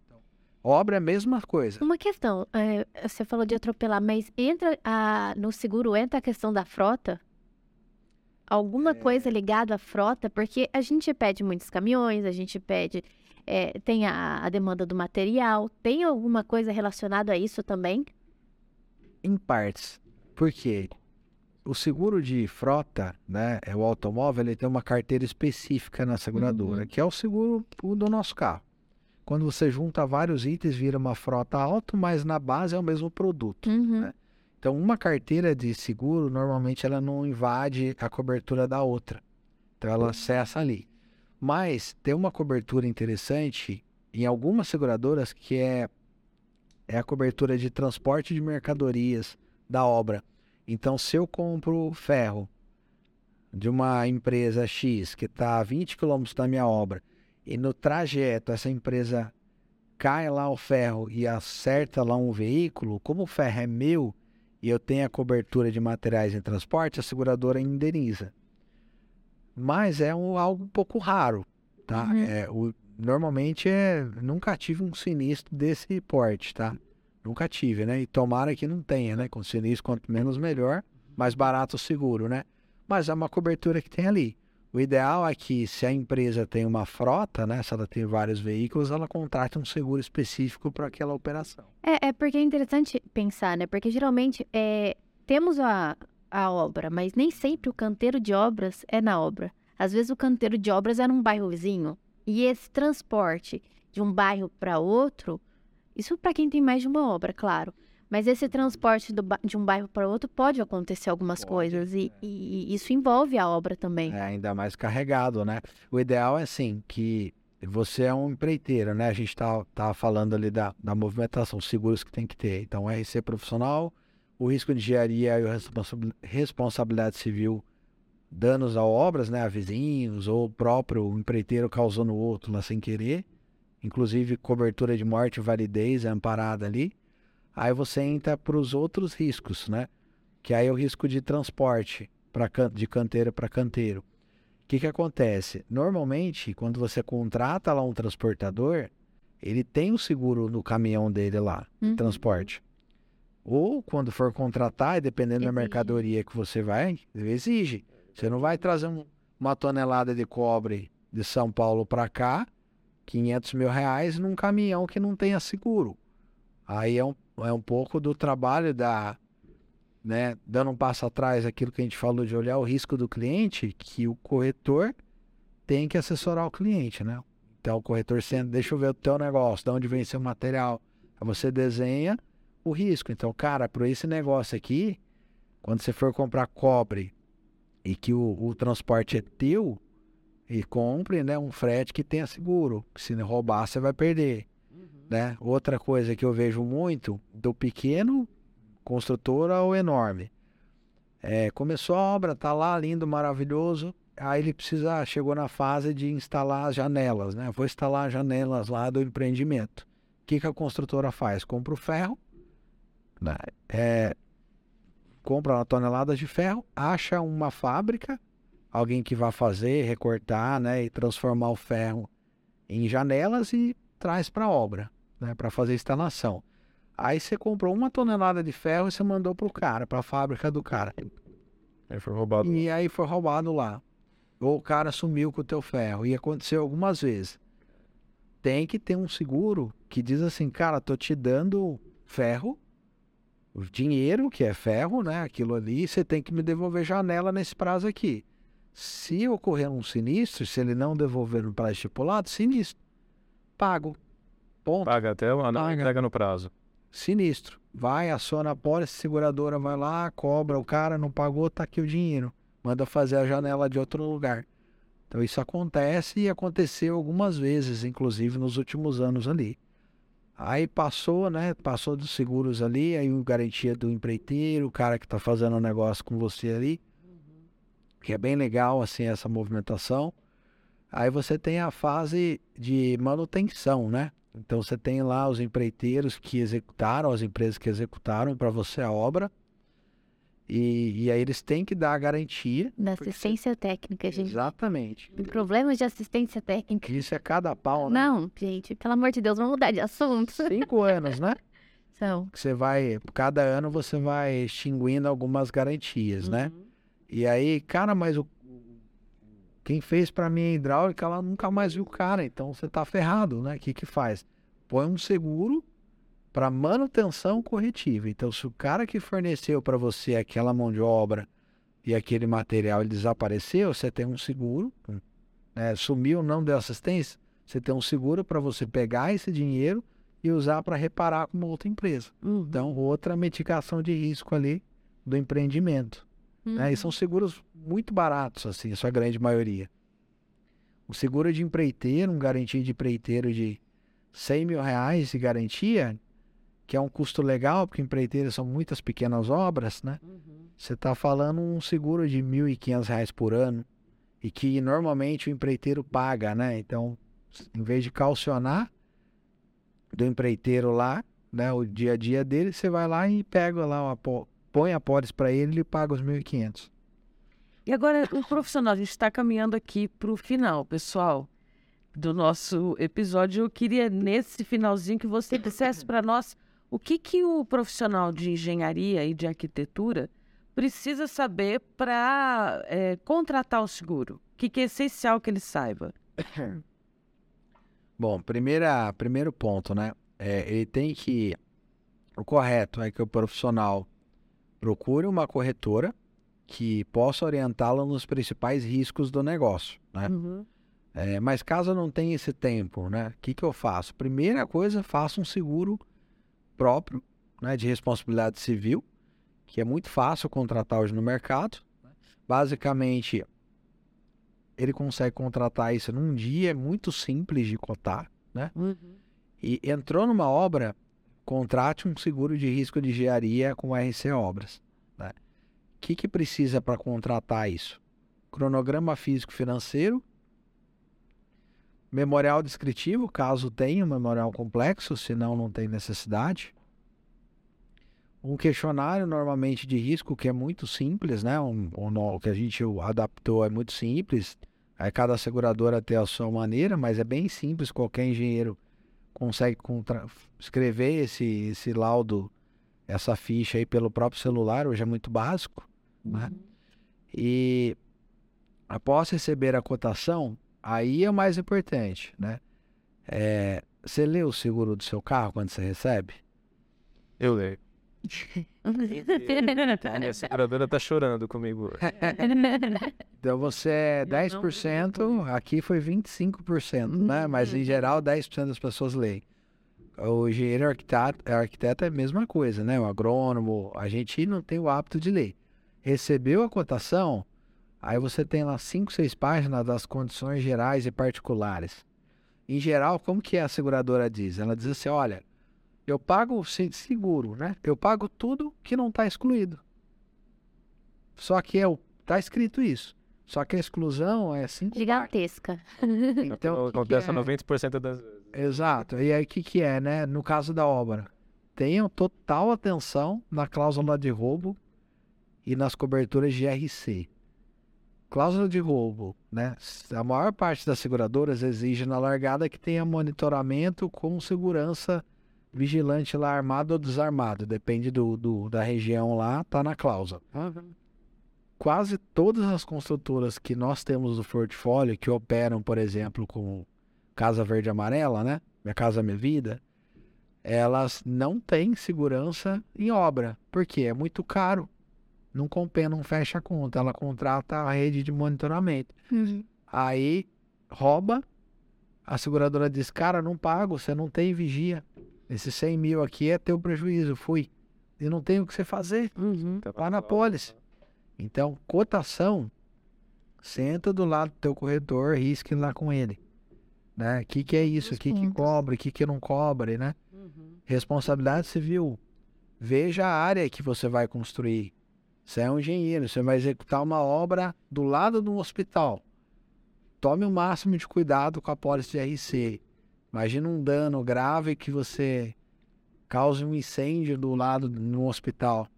Obra é a mesma coisa. Uma questão, é, você falou de atropelar, mas entra a- no seguro entra a questão da frota? Alguma coisa ligada à frota? Porque a gente pede muitos caminhões, a gente pede, é, tem a, a demanda do material, tem alguma coisa relacionada a isso também? Em partes. Por quê? O seguro de frota, né, é o automóvel, ele tem uma carteira específica na seguradora, que é o seguro do nosso carro. Quando você junta vários itens, vira uma frota alto, mas na base é o mesmo produto. Uhum. Então, uma carteira de seguro, normalmente ela não invade a cobertura da outra. Então, ela cessa ali. Mas tem uma cobertura interessante em algumas seguradoras que é, é a cobertura de transporte de mercadorias da obra. Então, se eu compro ferro de uma empresa X que está a 20 quilômetros da minha obra e no trajeto essa empresa cai lá o ferro e acerta lá um veículo, como o ferro é meu, e eu tenho a cobertura de materiais em transporte, a seguradora indeniza. Mas é um, algo um pouco raro, tá? Uhum. É, o, normalmente é. Nunca tive um sinistro desse porte, tá? Nunca tive, né? E tomara que não tenha, né? Com sinistro, quanto menos melhor, mais barato seguro, né? Mas é uma cobertura que tem ali. O ideal é que se a empresa tem uma frota, né? Se ela tem vários veículos, ela contrate um seguro específico para aquela operação. É, é porque é interessante pensar, né? Porque geralmente é, temos a, a obra, mas nem sempre o canteiro de obras é na obra. Às vezes o canteiro de obras é num bairro vizinho. E esse transporte de um bairro para outro, isso para quem tem mais de uma obra, claro. Mas esse transporte do de um bairro para outro pode acontecer algumas Pode, coisas e, e isso envolve a obra também. É, ainda mais carregado, né? O ideal é assim, que você é um empreiteiro, né? A gente tá, tá falando ali da, da movimentação, os seguros que tem que ter. Então, RC profissional, o risco de engenharia e a responsabil- responsabilidade civil, danos a obras, né? A vizinhos, ou o próprio empreiteiro causando o outro lá sem querer. Inclusive, cobertura de morte validez é amparada ali. Aí você entra para os outros riscos, né? Que aí é o risco de transporte pra, de canteiro para canteiro. O que, que acontece? Normalmente, quando você contrata lá um transportador, ele tem o seguro no caminhão dele lá, Uhum. transporte. Ou quando for contratar, dependendo da Exige. mercadoria que você vai, ele exige. Você não vai trazer um- uma tonelada de cobre de São Paulo para cá, 500 mil reais, num caminhão que não tenha seguro. Aí é um, é um pouco do trabalho da, né, dando um passo atrás aquilo que a gente falou de olhar o risco do cliente, que o corretor tem que assessorar o cliente, né? Então o corretor senta, deixa eu ver o teu negócio, de onde vem seu material. Aí você desenha o risco. Então, cara, para esse negócio aqui, quando você for comprar cobre e que o, o transporte é teu, e compre, né, um frete que tenha seguro. que Se roubar, você vai perder né? Outra coisa que eu vejo muito, do pequeno construtor ao enorme. É, começou a obra, tá lá lindo, maravilhoso. Aí ele precisa, chegou na fase de instalar as janelas, né? Vou instalar as janelas lá do empreendimento. O que, que a construtora faz? Compra o ferro, né? É, compra uma tonelada de ferro, acha uma fábrica, alguém que vá fazer, recortar, né? E transformar o ferro em janelas e traz para a obra, né, para fazer a instalação. Aí você comprou uma tonelada de ferro e você mandou pro cara, para a fábrica do cara. Aí foi roubado. E aí foi roubado lá. Ou o cara sumiu com o teu ferro. E aconteceu algumas vezes. Tem que ter um seguro que diz assim, cara, tô te dando ferro, o dinheiro, que é ferro, né? Aquilo ali, você tem que me devolver janela nesse prazo aqui. Se ocorrer um sinistro, se ele não devolver no prazo estipulado, sinistro. Pago. Ponto. Paga até a não Paga. entrega no prazo. Sinistro. Vai, aciona a pólice, seguradora vai lá, cobra o cara, não pagou, tá aqui o dinheiro. Manda fazer a janela de outro lugar. Então isso acontece e aconteceu algumas vezes, inclusive nos últimos anos ali. Aí passou, né? Passou dos seguros ali, aí o garantia do empreiteiro, o cara que está fazendo o negócio com você ali, que é bem legal assim essa movimentação. Aí você tem a fase de manutenção, né? Então você tem lá os empreiteiros que executaram, as empresas que executaram para você a obra. E, e, aí eles têm que dar a garantia. Da assistência você... técnica, gente. Exatamente. Problemas de assistência técnica. Isso é cada pau, né? Não, gente, pelo amor de Deus, vamos mudar de assunto. Cinco [laughs] anos, né? São. Que você vai, cada ano você vai extinguindo algumas garantias, né? uhum. né? E aí, cara, mas o quem fez para mim a hidráulica, ela nunca mais viu o cara, então você tá ferrado, né? O que que faz? Põe um seguro para manutenção corretiva. Então, se o cara que forneceu para você aquela mão de obra e aquele material ele desapareceu, você tem um seguro, né? sumiu, não deu assistência, você tem um seguro para você pegar esse dinheiro e usar para reparar com uma outra empresa. Uhum. Então, outra mitigação de risco ali do empreendimento. Uhum. Né? E são seguros muito baratos, assim, a sua grande maioria. O seguro de empreiteiro, um garantia de empreiteiro de 100 mil reais de garantia, que é um custo legal, porque empreiteiros são muitas pequenas obras, né? Uhum. Você está falando um seguro de R$ 1.500 por ano e que normalmente o empreiteiro paga, né? Então, em vez de calcionar do empreiteiro lá, né, o dia a dia dele, você vai lá e pega lá, põe a pólice para ele e ele paga os 1.500. E agora, o profissional, a gente está caminhando aqui para o final, pessoal, do nosso episódio. Eu queria, nesse finalzinho, que você dissesse para nós o que, que o profissional de engenharia e de arquitetura precisa saber para é, contratar o seguro. O que, que é essencial que ele saiba? [coughs] Bom, primeira, primeiro ponto, né? É, ele tem que. O correto é que o profissional procure uma corretora que possa orientá-lo nos principais riscos do negócio, né? Uhum. É, mas caso não tenha esse tempo, né? O que, que eu faço? Primeira coisa, faça um seguro próprio, né, de responsabilidade civil, que é muito fácil contratar hoje no mercado. Basicamente, ele consegue contratar isso num dia, é muito simples de cotar, né? Uhum. E entrou numa obra, contrate um seguro de risco de engenharia com RC Obras. Né? O que, que precisa para contratar isso? Cronograma físico-financeiro, memorial descritivo, caso tenha um memorial complexo, senão não tem necessidade. Um questionário normalmente de risco que é muito simples, né? Um, um, o que a gente adaptou é muito simples. Aí cada seguradora tem a sua maneira, mas é bem simples. Qualquer engenheiro consegue escrever esse, esse laudo, essa ficha aí pelo próprio celular. Hoje é muito básico, né? uhum. né? E após receber a cotação, aí é o mais importante, né? É, você lê o seguro do seu carro quando você recebe? Eu leio. [laughs] A seguradora tá chorando comigo. [laughs] então você é 10%, aqui foi 25%, né? Mas em geral 10% das pessoas leem. O engenheiro arquiteto, arquiteto é a mesma coisa, né? O agrônomo, a gente não tem o hábito de ler. Recebeu a cotação, aí você tem lá 5, 6 páginas das condições gerais e particulares. Em geral, como que a seguradora diz? Ela diz assim, olha, eu pago seguro, né? Eu pago tudo que não está excluído. Só que é o, tá escrito isso. Só que a exclusão é assim. Gigantesca. [laughs] Então, acontece é? 90% das vezes. Exato. E aí o que, que é, né? No caso da obra, tenham total atenção na cláusula de roubo e nas coberturas de RC. Cláusula de roubo, né? A maior parte das seguradoras exige na largada que tenha monitoramento com segurança vigilante lá armado ou desarmado, depende do, do da região lá, tá na cláusula. Uhum. Quase todas as construtoras que nós temos no portfólio, que operam, por exemplo, com Casa Verde Amarela, né? Minha Casa Minha Vida, elas não têm segurança em obra, porque é muito caro. Não compensa, não fecha a conta. Ela contrata a rede de monitoramento. Uhum. Aí rouba, a seguradora diz: Cara, não pago, você não tem vigia. Esses 100 mil aqui é teu prejuízo, fui. E não tem o que você fazer. Uhum. Tá lá na pólice. Então, cotação Senta do lado do teu corretor, risque lá com ele. Né? O que, que é isso? O que, que cobre? O que, que não cobre, né? Responsabilidade civil. Veja a área que você vai construir. Você é um engenheiro, você vai executar uma obra do lado de um hospital. Tome o máximo de cuidado com a pólice de RC. Imagina um dano grave que você cause um incêndio do lado de um hospital.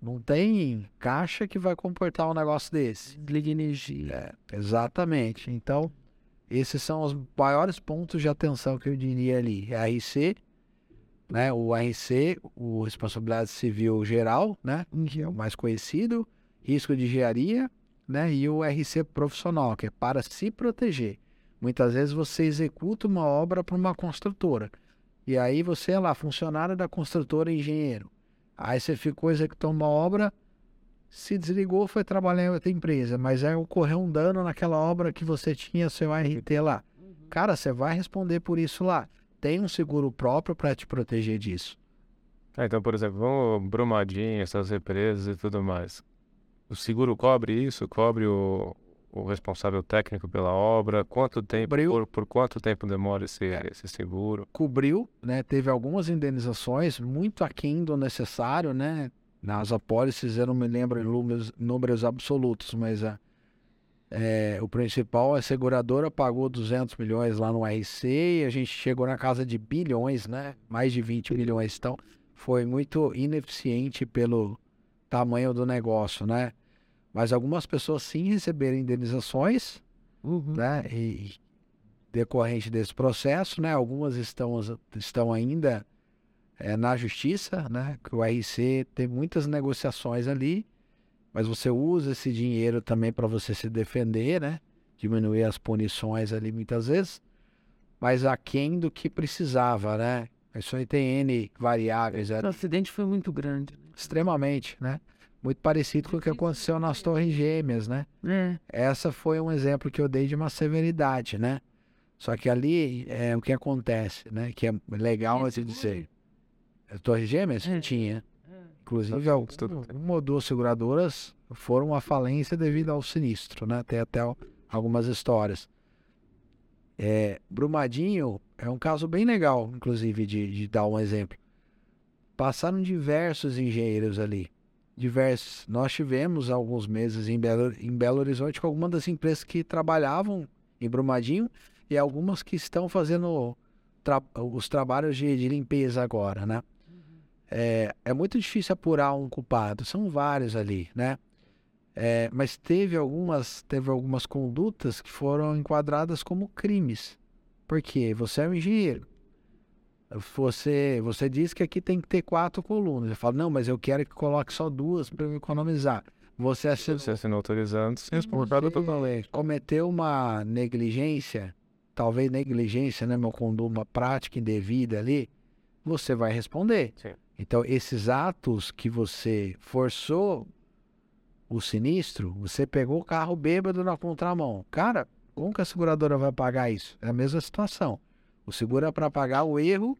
Não tem caixa que vai comportar um negócio desse. Desliga energia. É, exatamente. Então, esses são os maiores pontos de atenção que eu diria ali. RC, né? O RC, o Responsabilidade Civil Geral, né? Que é o mais conhecido. Risco de engenharia, né? E o RC profissional, que é para se proteger. Muitas vezes você executa uma obra para uma construtora. E aí você é lá, funcionário da construtora engenheiro. Aí você ficou executando uma obra, se desligou, foi trabalhar em outra empresa, mas aí ocorreu um dano naquela obra que você tinha seu RT lá. Cara, você vai responder por isso lá. Tem um seguro próprio para te proteger disso. Ah, então, por exemplo, vamos Brumadinho, essas represas e tudo mais. O seguro cobre isso? Cobre o, o responsável técnico pela obra? Quanto tempo, por, por quanto tempo demora esse, esse seguro? Cobriu, né? Teve algumas indenizações muito aquém do necessário, né? Nas apólices eu não me lembro em números, números absolutos, mas a, é, o principal, a seguradora pagou 200 milhões lá no RC e a gente chegou na casa de bilhões, né? Mais de 20 milhões. Então, foi muito ineficiente pelo tamanho do negócio, né? Mas algumas pessoas sim receberam indenizações, Uhum. né? E decorrente desse processo, né? Algumas estão, estão ainda eh, na justiça, né? Que o RC tem muitas negociações ali, mas você usa esse dinheiro também para você se defender, né? Diminuir as punições ali muitas vezes, mas aquém do que precisava, né? Isso aí tem N variáveis, é O acidente foi muito grande. extremamente, né? Muito parecido com o que aconteceu nas Torres Gêmeas, né? É. Essa foi um exemplo que eu dei de uma severidade, né? Só que ali é o que acontece, né? Que é legal assim dizer. As Torres Gêmeas É. tinha. É. Inclusive, uma ou duas seguradoras foram à falência devido ao sinistro, né? Tem até al- algumas histórias. É, Brumadinho é um caso bem legal, inclusive, de, de dar um exemplo. Passaram diversos engenheiros ali. Diversos. Nós tivemos alguns meses em Belo, em Belo Horizonte com algumas das empresas que trabalhavam em Brumadinho e algumas que estão fazendo tra- os trabalhos de, de limpeza agora, né? É, é muito difícil apurar um culpado, são vários ali, né? É, mas teve algumas, teve algumas condutas que foram enquadradas como crimes. Por quê? Você é um engenheiro. Você, você diz que aqui tem que ter quatro colunas. Eu falo, não, mas eu quero que coloque só duas para eu economizar. Você assinou, Você assinou autorizando, você responsável totalmente. cometeu uma negligência, talvez negligência, né, meu conduta, uma prática indevida ali, você vai responder. Sim. Então, esses atos que você forçou o sinistro, você pegou o carro bêbado na contramão. Cara, como que a seguradora vai pagar isso? É a mesma situação. O seguro é para pagar o erro,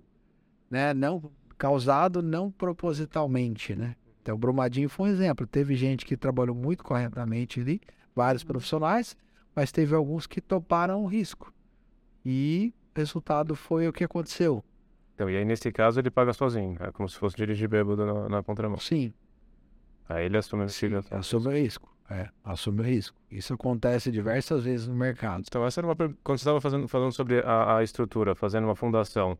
né, não causado não propositalmente, né? Então, o Brumadinho foi um exemplo. Teve gente que trabalhou muito corretamente ali, vários profissionais, mas teve alguns que toparam o risco. E o resultado foi o que aconteceu. Então, e aí, nesse caso, ele paga sozinho. É como se fosse dirigir bêbado na, na contramão. Sim, Aí ele assume sim assume o risco. É, assume o risco. Isso acontece diversas vezes no mercado. Então, essa era uma. Quando você estava fazendo, falando sobre a, a estrutura, fazendo uma fundação,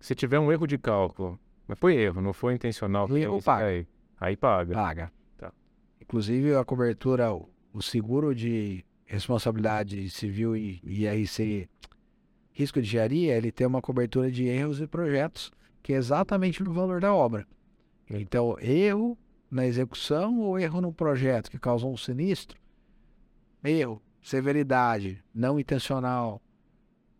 se tiver um erro de cálculo, mas foi erro, não foi intencional. Erro, é paga. Aí, aí paga. Paga. Tá. Inclusive a cobertura, o seguro de responsabilidade civil e IRC, risco de engenharia, ele tem uma cobertura de erros e projetos, que é exatamente no valor da obra. Então, erro na execução ou erro no projeto que causou um sinistro, erro, severidade, não intencional,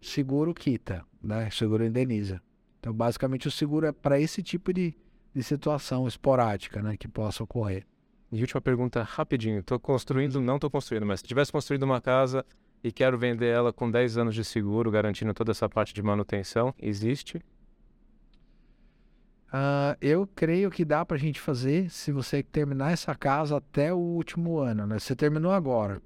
seguro quita, né? Seguro indeniza. Então, basicamente, o seguro é para esse tipo de, de situação esporádica, né, que possa ocorrer. E última pergunta, rapidinho. Tô construindo, não tô construindo, mas se tivesse construído uma casa e quero vender ela com 10 anos de seguro, garantindo toda essa parte de manutenção, existe? Ah, eu creio que dá para a gente fazer se você terminar essa casa até o último ano, né? Você terminou agora.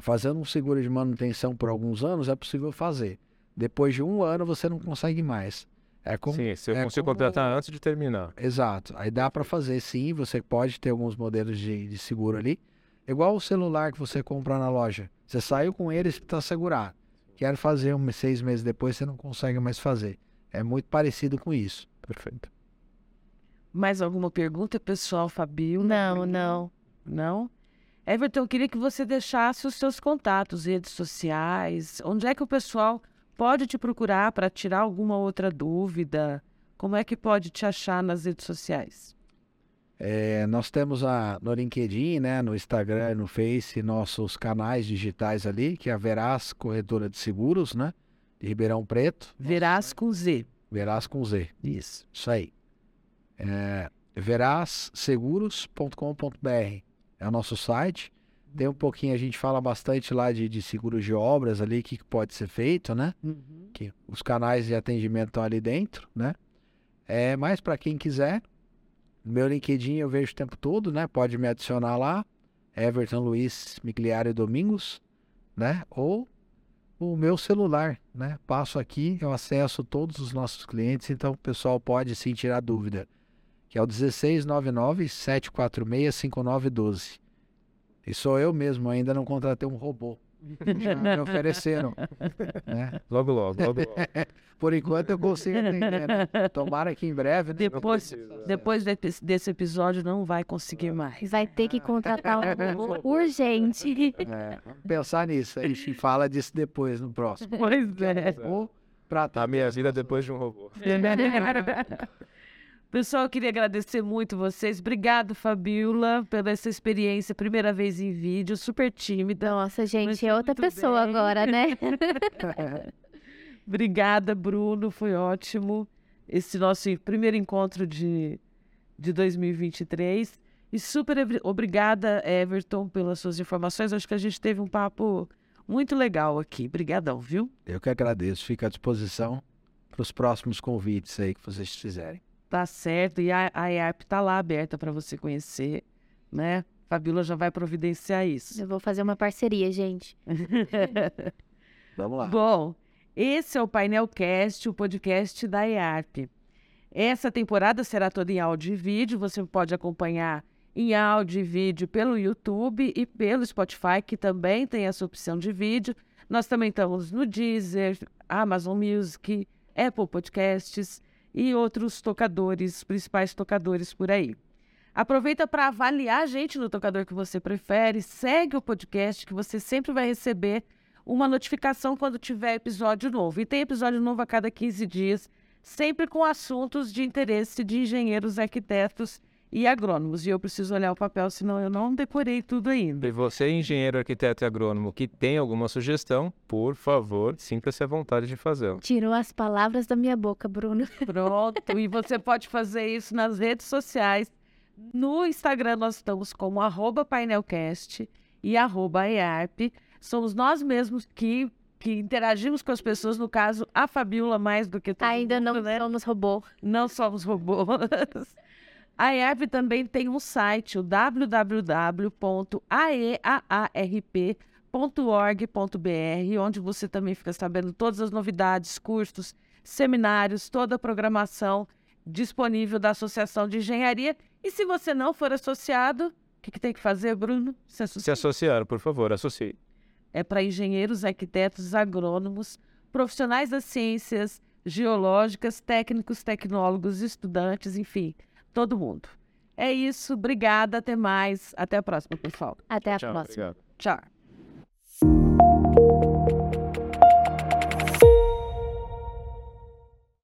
fazendo um seguro de manutenção por alguns anos, é possível fazer. Depois de um ano, você não consegue mais. É como, Sim, se eu é consigo como- contratar antes de terminar. Exato. Aí dá para fazer sim, você pode ter alguns modelos de, de seguro ali. Igual o celular que você compra na loja. Você saiu com ele, você está segurado. Quero fazer um, seis meses depois, você não consegue mais fazer. É muito parecido com isso. Perfeito. Mais alguma pergunta, pessoal, Fabio? Não, não. Não? Everton, eu queria que você deixasse os seus contatos, redes sociais. Onde é que o pessoal pode te procurar para tirar alguma outra dúvida? Como é que pode te achar nas redes sociais? É, nós temos a, no LinkedIn, né, no Instagram, no Face, nossos canais digitais ali, que é a Veraz Corretora de Seguros, né? De Ribeirão Preto. Verás com Z. Veraz com Z. Isso. Isso aí. É, verazseguros.com.br é o nosso site. Tem um pouquinho, a gente fala bastante lá de, de seguros de obras ali, o que que pode ser feito, né? Uhum. Que os canais de atendimento estão ali dentro, né? É, mas para quem quiser, meu LinkedIn eu vejo o tempo todo, né? Pode me adicionar lá, Everton Luiz Migliari Domingos, né? Ou o meu celular, né? Passo aqui, eu acesso todos os nossos clientes, então o pessoal pode sim tirar dúvida, que é o 1699 746 5912. E sou eu mesmo, ainda não contratei um robô. Já me [laughs] ofereceram. né? Logo, logo, logo, logo. [laughs] Por enquanto eu consigo atender. Né? Tomara que em breve, né? Depois, depois de- desse episódio não vai conseguir mais. Vai ter que contratar um robô [laughs] urgente. É, vamos pensar nisso. A gente fala disso depois no próximo. Pois é. Ou pra A minha vida depois de um robô. Pessoal, eu queria agradecer muito vocês. Obrigado, Fabiola, pela essa experiência. Primeira vez em vídeo, super tímida. Nossa, gente, é outra pessoa bem. agora, né? [laughs] Obrigada, Bruno. Foi ótimo esse nosso primeiro encontro de, de 2023. E super obrigada, Everton, pelas suas informações. Acho que a gente teve um papo muito legal aqui. Obrigadão, viu? Eu que agradeço. Fico à disposição para os próximos convites aí que vocês fizerem. Tá certo. E a, a EAP tá lá aberta para você conhecer, né? Fabiola já vai providenciar isso. Eu vou fazer uma parceria, gente. [laughs] Vamos lá. Bom, esse é o Painelcast, o podcast da EARP. Essa temporada será toda em áudio e vídeo. Você pode acompanhar em áudio e vídeo pelo YouTube e pelo Spotify, que também tem essa opção de vídeo. Nós também estamos no Deezer, Amazon Music, Apple Podcasts e outros tocadores, principais tocadores por aí. Aproveita para avaliar a gente no tocador que você prefere, segue o podcast que você sempre vai receber uma notificação quando tiver episódio novo. E tem episódio novo a cada 15 dias, sempre com assuntos de interesse de engenheiros, arquitetos e agrônomos. E eu preciso olhar o papel, senão eu não decorei tudo ainda. E você, engenheiro, arquiteto e agrônomo, que tem alguma sugestão, por favor, sinta-se à vontade de fazê-lo. Tirou as palavras da minha boca, Bruno. Pronto, e você [laughs] pode fazer isso nas redes sociais. No Instagram nós estamos como arroba painelcast e arroba EARP. Somos nós mesmos que, que interagimos com as pessoas, no caso, a Fabiola mais do que todo Ainda mundo, não né? somos robô. Não somos robôs. A EARP também tem um site, o www.aeaarp.org.br, onde você também fica sabendo todas as novidades, cursos, seminários, toda a programação disponível da Associação de Engenharia. E se você não for associado, o que, que tem que fazer, Bruno? Se Se associa. associar, por favor, associe. É para engenheiros, arquitetos, agrônomos, profissionais das ciências geológicas, técnicos, tecnólogos, estudantes, enfim, todo mundo. É isso, obrigada, até mais. Até a próxima, pessoal. Até a Tchau, próxima. obrigado. Tchau.